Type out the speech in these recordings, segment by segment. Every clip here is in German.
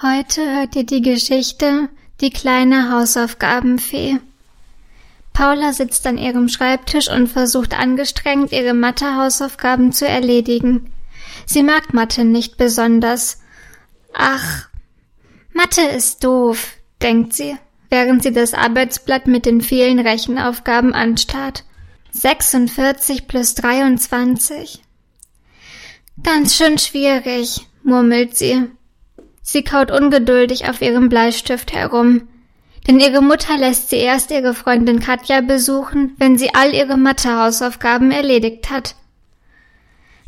Heute hört ihr die Geschichte Die kleine Hausaufgabenfee. Paula sitzt an ihrem Schreibtisch und versucht angestrengt, ihre Mathe-Hausaufgaben zu erledigen. Sie mag Mathe nicht besonders. Ach, Mathe ist doof, denkt sie, während sie das Arbeitsblatt mit den vielen Rechenaufgaben anstarrt. 46 plus 23. Ganz schön schwierig, murmelt sie Sie kaut ungeduldig auf ihrem Bleistift herum. Denn ihre Mutter lässt sie erst ihre Freundin Katja besuchen, wenn sie all ihre Mathehausaufgaben erledigt hat.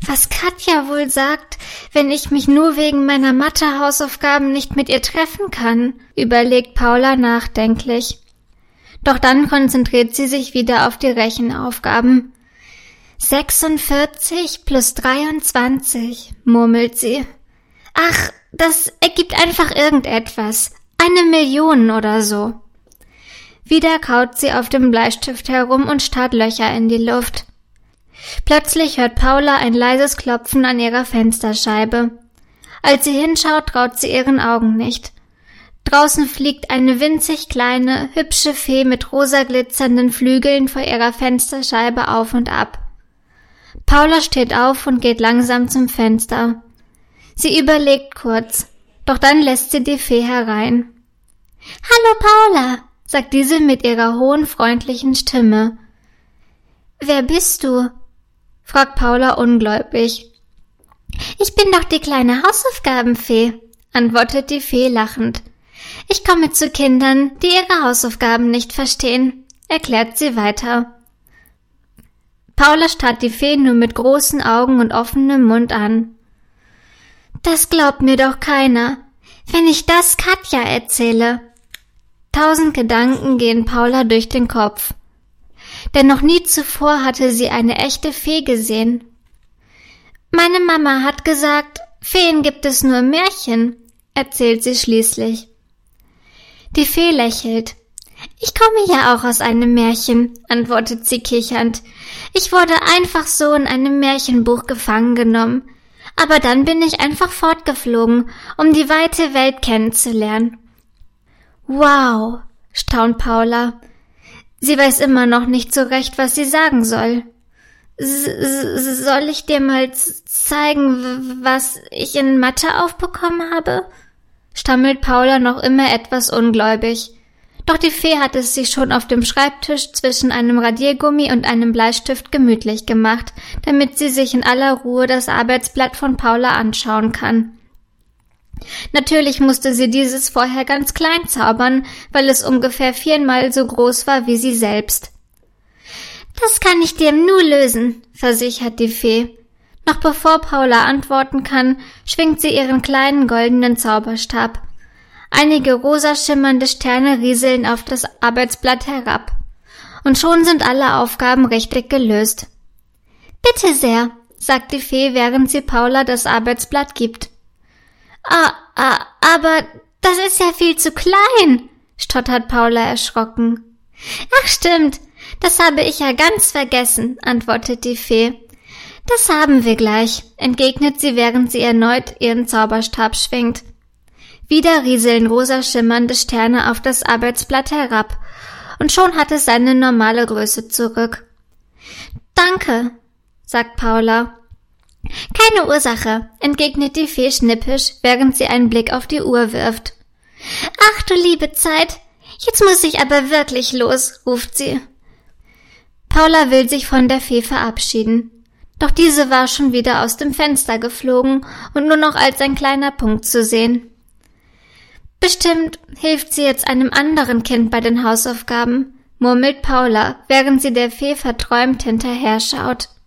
Was Katja wohl sagt, wenn ich mich nur wegen meiner Mathehausaufgaben nicht mit ihr treffen kann, überlegt Paula nachdenklich. Doch dann konzentriert sie sich wieder auf die Rechenaufgaben. 46 plus 23, murmelt sie. Ach, das ergibt einfach irgendetwas. Eine Million oder so. Wieder kaut sie auf dem Bleistift herum und starrt Löcher in die Luft. Plötzlich hört Paula ein leises Klopfen an ihrer Fensterscheibe. Als sie hinschaut, traut sie ihren Augen nicht. Draußen fliegt eine winzig kleine, hübsche Fee mit rosa glitzernden Flügeln vor ihrer Fensterscheibe auf und ab. Paula steht auf und geht langsam zum Fenster. Sie überlegt kurz, doch dann lässt sie die Fee herein. Hallo Paula, sagt diese mit ihrer hohen, freundlichen Stimme. Wer bist du? fragt Paula ungläubig. Ich bin doch die kleine Hausaufgabenfee, antwortet die Fee lachend. Ich komme zu Kindern, die ihre Hausaufgaben nicht verstehen, erklärt sie weiter. Paula starrt die Fee nur mit großen Augen und offenem Mund an. Das glaubt mir doch keiner. Wenn ich das Katja erzähle. Tausend Gedanken gehen Paula durch den Kopf. Denn noch nie zuvor hatte sie eine echte Fee gesehen. Meine Mama hat gesagt, Feen gibt es nur im Märchen, erzählt sie schließlich. Die Fee lächelt. Ich komme ja auch aus einem Märchen, antwortet sie kichernd. Ich wurde einfach so in einem Märchenbuch gefangen genommen aber dann bin ich einfach fortgeflogen, um die weite Welt kennenzulernen. Wow, staunt Paula. Sie weiß immer noch nicht so recht, was sie sagen soll. S soll ich dir mal zeigen, was ich in Mathe aufbekommen habe? stammelt Paula noch immer etwas ungläubig. Doch die Fee hat es sich schon auf dem Schreibtisch zwischen einem Radiergummi und einem Bleistift gemütlich gemacht, damit sie sich in aller Ruhe das Arbeitsblatt von Paula anschauen kann. Natürlich musste sie dieses vorher ganz klein zaubern, weil es ungefähr viermal so groß war wie sie selbst. Das kann ich dir nur lösen, versichert die Fee. Noch bevor Paula antworten kann, schwingt sie ihren kleinen goldenen Zauberstab. Einige rosa schimmernde Sterne rieseln auf das Arbeitsblatt herab. Und schon sind alle Aufgaben richtig gelöst. Bitte sehr, sagt die Fee, während sie Paula das Arbeitsblatt gibt. Ah, ah, aber das ist ja viel zu klein, stottert Paula erschrocken. Ach stimmt, das habe ich ja ganz vergessen, antwortet die Fee. Das haben wir gleich, entgegnet sie, während sie erneut ihren Zauberstab schwingt. Wieder rieseln rosa schimmernde Sterne auf das Arbeitsblatt herab, und schon hat es seine normale Größe zurück. Danke, sagt Paula. Keine Ursache, entgegnet die Fee schnippisch, während sie einen Blick auf die Uhr wirft. Ach du liebe Zeit, jetzt muss ich aber wirklich los, ruft sie. Paula will sich von der Fee verabschieden. Doch diese war schon wieder aus dem Fenster geflogen und nur noch als ein kleiner Punkt zu sehen. Bestimmt hilft sie jetzt einem anderen Kind bei den Hausaufgaben, murmelt Paula, während sie der Fee verträumt hinterher schaut.